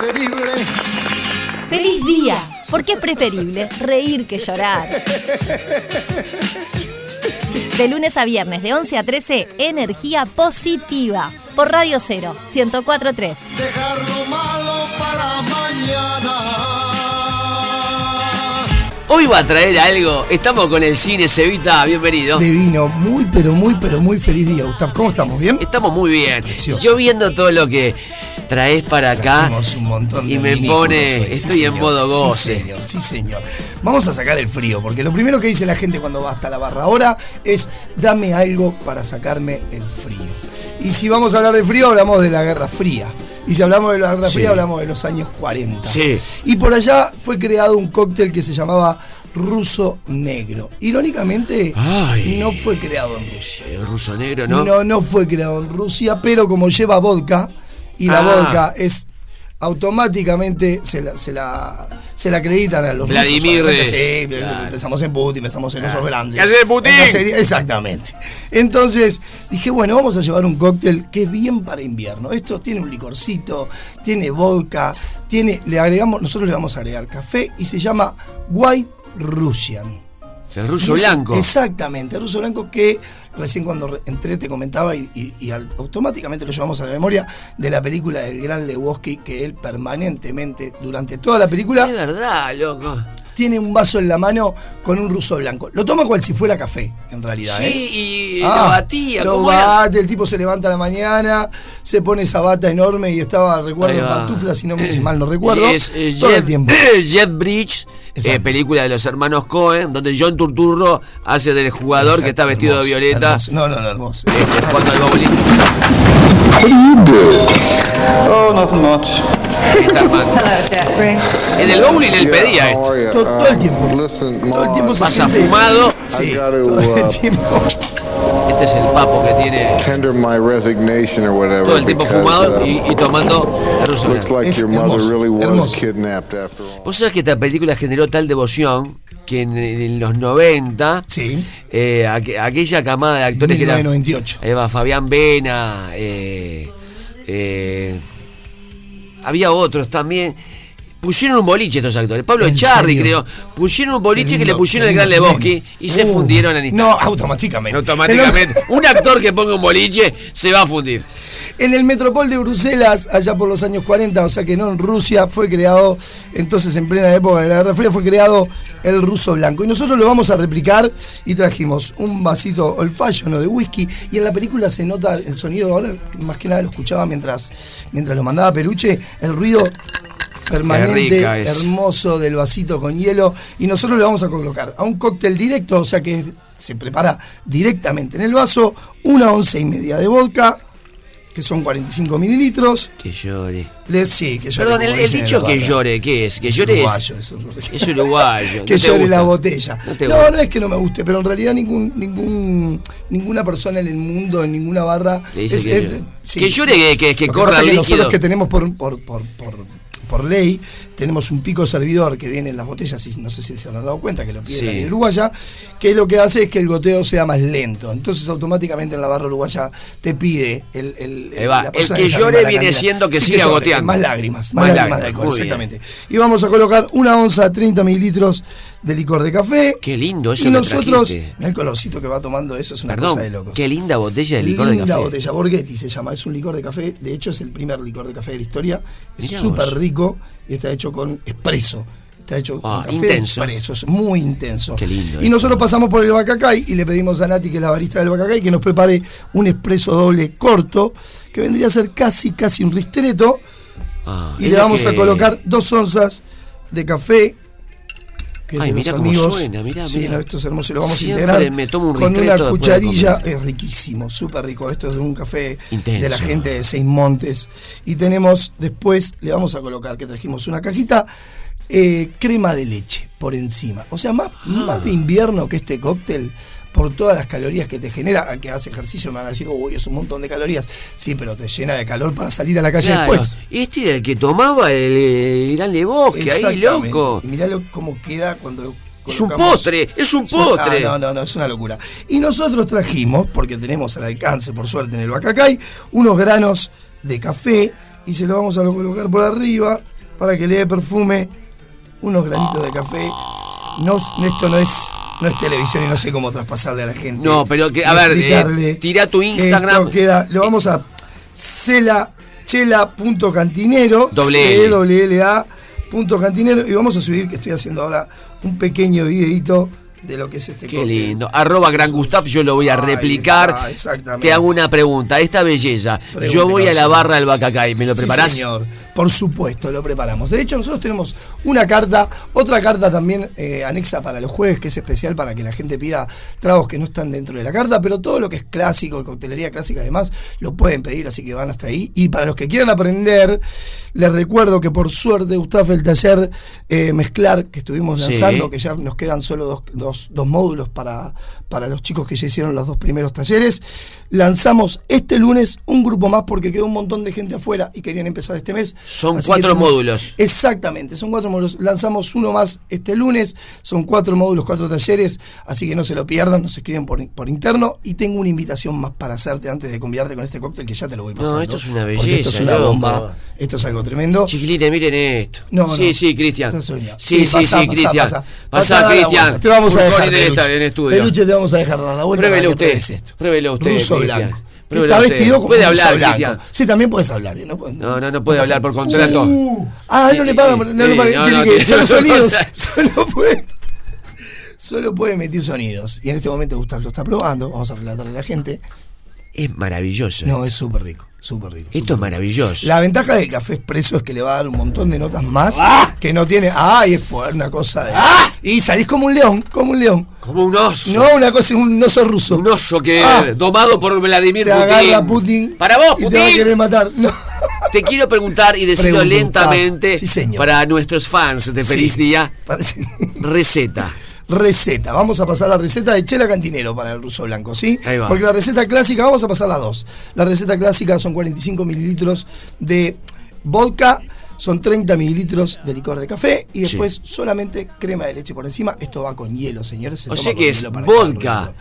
preferible. ¡Feliz día! Porque es preferible reír que llorar. De lunes a viernes, de 11 a 13, energía positiva. Por Radio Cero, 1043. Dejar lo malo para mañana. Hoy va a traer algo. Estamos con el cine Cevita, bienvenido. Divino, muy pero muy pero muy feliz día, Gustavo. ¿Cómo estamos? ¿Bien? Estamos muy bien. Precioso. Yo viendo todo lo que traes para acá un montón de y me pone, hoy. Sí, estoy en modo goce. Sí, señor, sí, señor. Vamos a sacar el frío, porque lo primero que dice la gente cuando va hasta la barra ahora es dame algo para sacarme el frío. Y si vamos a hablar de frío, hablamos de la Guerra Fría. Y si hablamos de la Guerra Sí. Fría, hablamos de los años 40. Sí. Y por allá fue creado un cóctel que se llamaba ruso negro. Irónicamente, Ay. no fue creado en Rusia. El ruso negro, ¿no? ¿no? No, fue creado en Rusia, pero como lleva vodka, y la Ah. vodka es automáticamente se la, se la, se la acreditan a los Vladimir, rusos. sí, claro. pensamos en Putin, pensamos en esos grandes. ¿Qué hace Putin? En la serie- exactamente. Entonces dije, bueno, vamos a llevar un cóctel que es bien para invierno. Esto tiene un licorcito, tiene vodka, tiene, le agregamos, nosotros le vamos a agregar café y se llama White Russian. El ruso es- blanco. Exactamente, el ruso blanco que recién cuando entré te comentaba y, y- y al- automáticamente lo llevamos a la memoria de la película del gran Lebowski que él permanentemente durante toda la Es película verdad, loco. Tiene un vaso en la mano con un ruso blanco. Lo toma cual si fuera café, en realidad. Sí, ¿eh? y Ah, lo batía. Lo bate, el tipo se levanta a la mañana, se pone esa bata enorme y estaba, recuerdo, en pantuflas, si no si mal no recuerdo. Es, eh, todo Jet, el tiempo. Jet Bridge, eh, película de los hermanos Cohen, donde John Turturro hace del jugador que está vestido hermoso, de violeta hermoso. No, no, no, hermoso. este, jugando al bowling. Oh, nothing much. Ahí está Armando. En el bowling él pedía esto. Todo, todo el tiempo. Todo el tiempo se Pasa siente- fumado. Sí, gotta, todo el uh, tiempo. Este es el papo que tiene tender my resignation or whatever. todo el tiempo because, fumado uh, y, y tomando el ruso Looks blanco. like Es your mother hermoso, really was hermoso. kidnapped after all. Vos sabés que esta película generó tal devoción que en, en los 90, Sí. eh, aqu- aquella camada de actores que eran 1998. Ahí va, Fabián Vena, eh, eh, había otros también. Pusieron un boliche estos actores. Pablo ¿En Charri, creo. Pusieron un boliche que le pusieron el gran Lebowski y se Uh, fundieron en No, automáticamente. Automáticamente. Un actor que ponga un boliche se va a fundir. En el Metropol de Bruselas, allá por los años 40, o sea que no en Rusia, fue creado, entonces en plena época de la Guerra Fría, fue creado el ruso blanco. Y nosotros lo vamos a replicar y trajimos un vasito old fashion o de whisky. Y en la película se nota el sonido, ahora más que nada lo escuchaba mientras, mientras lo mandaba Peluche, el ruido permanente, hermoso del vasito con hielo. Y nosotros le vamos a colocar a un cóctel directo, o sea que se prepara directamente en el vaso, una once y media de vodka, que son 45 mililitros. Que llore. Le, sí, que llore. Perdón, el, el dicho que llore, ¿qué es? Que Es llore es. uruguayo, es. Es uruguayo. que llore gusta. la botella. No te No, no es que no me guste, pero en realidad ningún, ningún, ninguna persona en el mundo, en ninguna barra. Le dice es- que llore. sí. Que llore, que- que- que corra que el Nosotros líquido. que tenemos por, por, por, por, por ley, tenemos un pico servidor que viene en las botellas, y no sé si se han dado cuenta que lo pide Sí. la ley uruguaya, que lo que hace es que el goteo sea más lento. Entonces automáticamente en la barra uruguaya te pide el, el, Ahí va. la El que llore viene siendo que Sí, siga goteando. Más lágrimas, más, Más lágrimas de alcohol, bien. exactamente. Y vamos a colocar una onza, 30 mililitros de licor de café. Qué lindo eso Y nosotros, mira el colorcito que va tomando eso, es una Perdón, cosa de locos. qué linda botella de licor de Linda café. botella, Borghetti se llama, es un licor de café, de hecho es el primer licor de café de la historia, es súper rico y está hecho con espresso. Está hecho Ah, con café intenso. expreso, es muy intenso. Qué lindo y esto. nosotros pasamos por el Bacacay y le pedimos a Nati, que es la barista del Bacacay, que nos prepare un espresso doble corto, que vendría a ser casi, casi un ristreto. Ah, y le vamos a colocar dos onzas de café. Que es Ay, de mirá los cómo amigos. suena, mirá, Sí, mirá. no, esto es hermoso, y lo vamos Siempre a integrar me tomo un con una de cucharilla. Es riquísimo, súper rico. Esto es de un café Intenso. de la gente de Seis Montes. Y tenemos, después le vamos a colocar que trajimos una cajita, eh, crema de leche por encima. O sea, más, Ah. más de invierno que este cóctel. Por todas las calorías que te genera, al que hace ejercicio me van a decir, uy, es un montón de calorías. Sí, pero te llena de calor para salir a la calle Claro, después. Este era el que tomaba el, el Gran Lebowski, ahí, Exactamente. loco. Y mirá lo- cómo queda cuando Es un postre, es un postre. ah, no, no, no, es una locura. Y nosotros trajimos, porque tenemos al alcance, por suerte, en el Bacacay, unos granos de café y se lo vamos a colocar por arriba para que le dé perfume, unos granitos de café. No, esto no es, no es televisión y no sé cómo traspasarle a la gente. No, pero que- a ver, eh, tira tu Instagram. queda- lo vamos a cela, chela.cantinero, punto cantinero y vamos a subir que estoy haciendo ahora un pequeño videito de lo que es este Qué cóctel. lindo. Arroba Gran Gustav, yo lo voy a replicar. exactamente. Te hago una pregunta. Esta belleza. Yo voy a la barra del Bacacay. ¿Me lo Sí, preparás? señor. Por supuesto, lo preparamos. De hecho, nosotros tenemos una carta, otra carta también eh, anexa para los jueves, que es especial para que la gente pida tragos que no están dentro de la carta, pero todo lo que es clásico, coctelería clásica además, lo pueden pedir, así que van hasta ahí. Y para los que quieran aprender, les recuerdo que por suerte, Gustavo, el taller eh, Mezclar, que estuvimos Sí. lanzando, que ya nos quedan solo dos, dos- dos módulos para, para los chicos que ya hicieron los dos primeros talleres, lanzamos este lunes un grupo más porque quedó un montón de gente afuera y querían empezar este mes. Son Así cuatro tenemos- módulos. Exactamente, son cuatro módulos. Lanzamos uno más este lunes, son cuatro módulos, cuatro talleres, así que no se lo pierdan, nos escriben por, por interno y tengo una invitación más para hacerte antes de conviarte con este cóctel que ya te lo voy No, pasando. esto es una porque Esto belleza, es una loco. bomba, esto es algo tremendo. Chiquilines, miren esto. No, sí, no. sí, Cristian. Sí, sí, sí, Cristian. pasá. Pasá, Pasá, Cristian. Te vamos a dejar. en estudio. Peluche, te vamos a dejar la vuelta. Pruébelo usted, esto. pruébelo usted, Ruso Cristian. blanco. Pruébelo Está vestido como Puede hablar, blanco. Sí, también puedes hablar. ¿eh? No, No, no, no puede pasa hablar por contrato. Uh, ah, no le pagan. No, le pagan. no, Tiene no, que- solo no, sonidos. no. Solo puede. Solo puede emitir sonidos. Y en este momento Gustavo lo está probando. Vamos a relatarle a la gente. Es maravilloso. No, es súper rico. Súper rico. Esto es maravilloso. la ventaja del café expreso es que le va a dar un montón de notas más que no tiene. ¡Ay! Es por una cosa de. Y salís como un león, como un león. Como un oso. No una cosa, un oso ruso. Un oso que Ah. domado por Vladimir Te Putin. agarra Putin. Para vos, y te va a Putin. querer matar. No. Te quiero preguntar y decirlo Pregunta. lentamente Sí, señor. para nuestros fans de Feliz Sí. Día. Parece- Receta. Receta. Vamos a pasar la receta de Chela Cantinero para el ruso blanco, ¿sí? Ahí va. Porque la receta clásica, vamos a pasar las dos. La receta clásica son 45 mililitros de vodka, son 30 mililitros de licor de café y después solamente crema de leche por encima. Esto va con hielo, señores. se O sea que es vodka.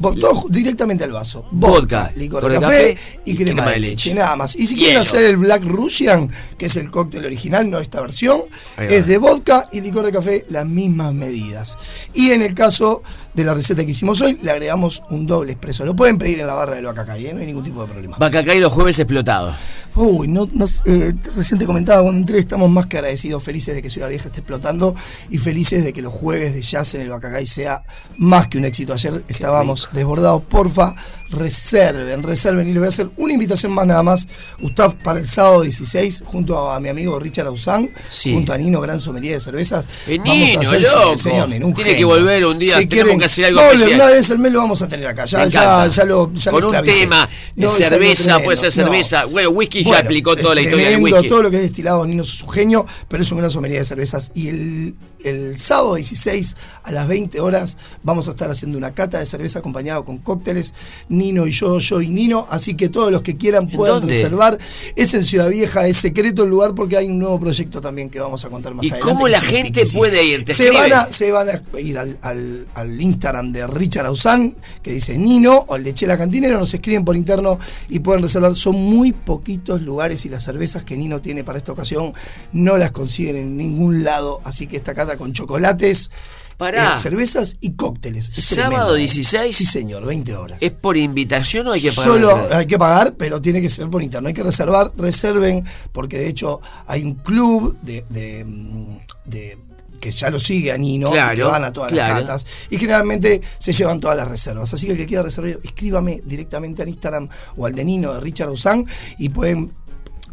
Todo directamente al vaso. Vodka, licor de café, y, crema, de leche. Nada más. Y si Hielo. quieren hacer el Black Russian, que es el cóctel original, no esta versión, es de vodka y licor de café las mismas medidas. Y en el caso de la receta que hicimos hoy, le agregamos un doble expreso. Lo pueden pedir en la barra del Bacacay, ¿eh? no hay ningún tipo de problema. Bacacay los jueves explotados. Uy, no, eh, recién te comentaba cuando entré, estamos más que agradecidos, felices de que Ciudad Vieja esté explotando y felices de que los jueves de jazz en el Bacacay sea más que un éxito. Ayer estábamos desbordados, porfa, reserven, reserven. Y les voy a hacer una invitación más nada más, Gustav, para el sábado 16, junto a mi amigo Richard Ausán, Sí. junto a Nino, gran sommelier de cervezas. Eh, Vamos a hacer- loco. señor, Tiene que volver un día, Si tenemos que hacer algo especial. Una vez al mes lo vamos a tener acá, ya, ya, ya lo ya lo Con un tema, No, cerveza, puede ser cerveza. Bueno, whisky ya explicó toda la historia del whisky. Todo lo que es destilado, Nino es su genio, pero es un gran sommelier de cervezas. Y el, el sábado 16 a las 20 horas vamos a estar haciendo una cata de cerveza acompañado con cócteles. Nino y yo, yo y Nino. Así que todos los que quieran ¿En pueden dónde? reservar. Es en Ciudad Vieja, es secreto el lugar porque hay un nuevo proyecto también que vamos a contar más ¿Y adelante. cómo la un gente puede ir? ¿Te Se escribe? van, a, se van a ir al, al- al Instagram de Richard Ausán, que dice Nino, o el de Chela Cantinero, nos escriben por interno y pueden reservar. Son muy poquitos lugares y las cervezas que Nino tiene para esta ocasión no las consiguen en ningún lado. Así que esta cata con chocolates, Pará. eh, cervezas y cócteles. Es ¿Sábado tremendo, ¿eh? 16? Sí, señor, 20 horas. ¿Es por invitación o hay que pagar? Solo hay que pagar, pero tiene que ser por interno. Hay que reservar, reserven, porque de hecho hay un club de, de, mm, de- que ya lo sigue a Nino, y Claro, que van a todas claro. las catas, y generalmente se llevan todas las reservas. Así que el que quiera reservar, escríbame directamente al Instagram o al de Nino de Richard Ozan y pueden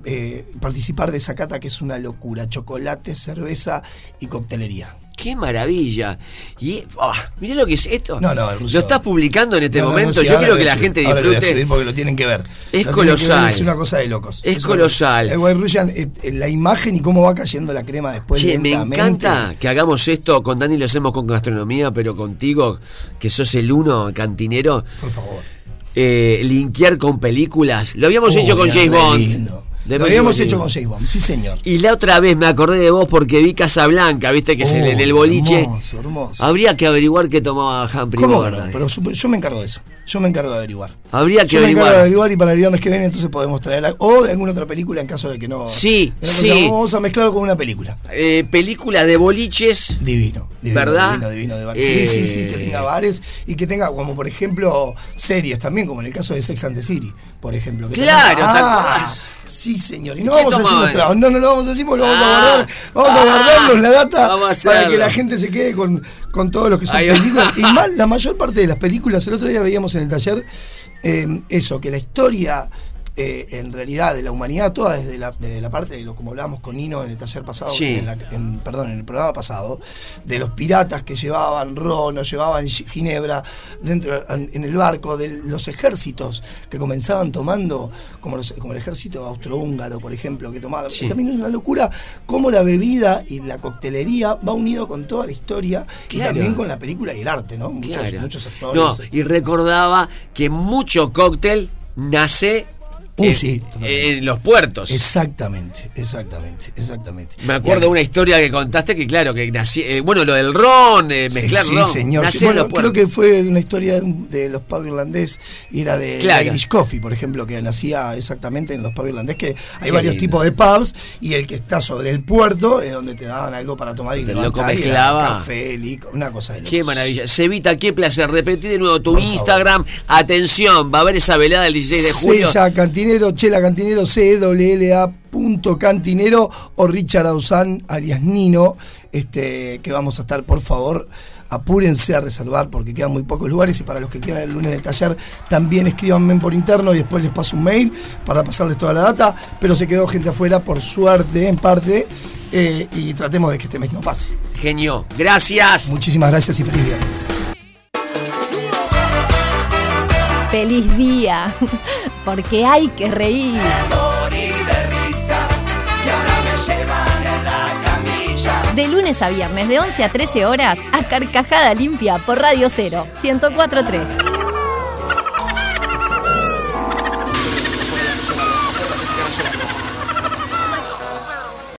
eh, participar de esa cata que es una locura. Chocolate, cerveza y coctelería. ¡Qué maravilla! Y ah, mirá lo que es esto. No, no, ruso. Lo estás publicando en este No, no, no, momento. Yo quiero que la gente disfrute. porque lo tienen que ver. Es Lo ver, colosal. Es una cosa de locos. Es colosal. El White Russian, eh, eh, la imagen y cómo va cayendo la crema después Che, me encanta que hagamos esto. Con Dani lo hacemos con gastronomía, pero contigo, que sos el uno cantinero, Por favor. eh, linkear con películas. Lo habíamos Oh, hecho con James Bond. lindo. De Lo habíamos hecho con Bond, sí señor. Y la otra vez me acordé de vos porque vi Casablanca, viste que es en Oh, el boliche. hermoso, hermoso. Habría que averiguar qué tomaba Humphrey ¿Cómo Bogart. no? Pero yo me encargo de eso. Yo me encargo de averiguar. Habría que Yo me encargo de averiguar. averiguar y para el viernes que viene entonces podemos traer o de alguna otra película en caso de que no. Sí, sí. Vamos a mezclarlo con una película. Eh, película de boliches. Divino, divino, ¿Verdad? divino, divino de bares. Eh, Sí, sí, sí, que tenga bares y que tenga, como por ejemplo, series también, como en el caso de Sex and the City, por ejemplo. que Claro, también- ¿te Ah? Sí, señor. Y no ¿Qué vamos a tomaban? los tragos. No, no lo vamos a decir porque lo vamos Ah, a guardar. Vamos a ah, guardarnos la data para que la gente se quede con, con todo lo que son películas. Y mal, la mayor parte de las películas, el otro día veíamos en el taller eh, eso, que la historia. Eh, en realidad de la humanidad toda desde la, desde la parte de lo como hablábamos con Nino en el taller pasado Sí. en la- en- perdón en el programa pasado de los piratas que llevaban ron o llevaban gi- ginebra dentro en en el barco de los ejércitos que comenzaban tomando como, los- como el ejército austrohúngaro por ejemplo que tomaba Sí. también es una locura cómo la bebida y la coctelería va unido con toda la historia y también con la película y el arte no muchos, Claro. muchos actores No, y recordaba que mucho cóctel nace Uh, en, sí, en los puertos. exactamente exactamente exactamente Me acuerdo de una historia que contaste que, claro, que nací, eh, bueno, lo del ron, eh, mezclar sí, ron. señor. nace Sí, en bueno, los creo que fue una historia de, los pubs irlandés y era de Claro. Irish Coffee, por ejemplo, que nacía exactamente en los pubs irlandés, que hay Qué varios lindo. tipos de pubs y el que está sobre el puerto es donde te daban algo para tomar y loco mezclaba. café, licor, una cosa de Qué locos. maravilla. Cevita, qué placer. Repetí de nuevo tu Por favor. Instagram. Atención, va a haber esa velada el 16 de julio. Sella Cantinero, Chela Cantinero, C-W-L-A punto Cantinero o Richard Ausan, alias Nino, este, que vamos a estar, por favor, apúrense a reservar porque quedan muy pocos lugares y para los que quieran el lunes de taller también escríbanme por interno y después les paso un mail para pasarles toda la data, pero se quedó gente afuera por suerte en parte eh, y tratemos de que este mes no pase. Genio. Gracias. Muchísimas gracias y feliz viernes. ¡Feliz día! Porque hay que reír. De lunes a viernes, de 11 a 13 horas, a Carcajada Limpia por Radio 0, 1043.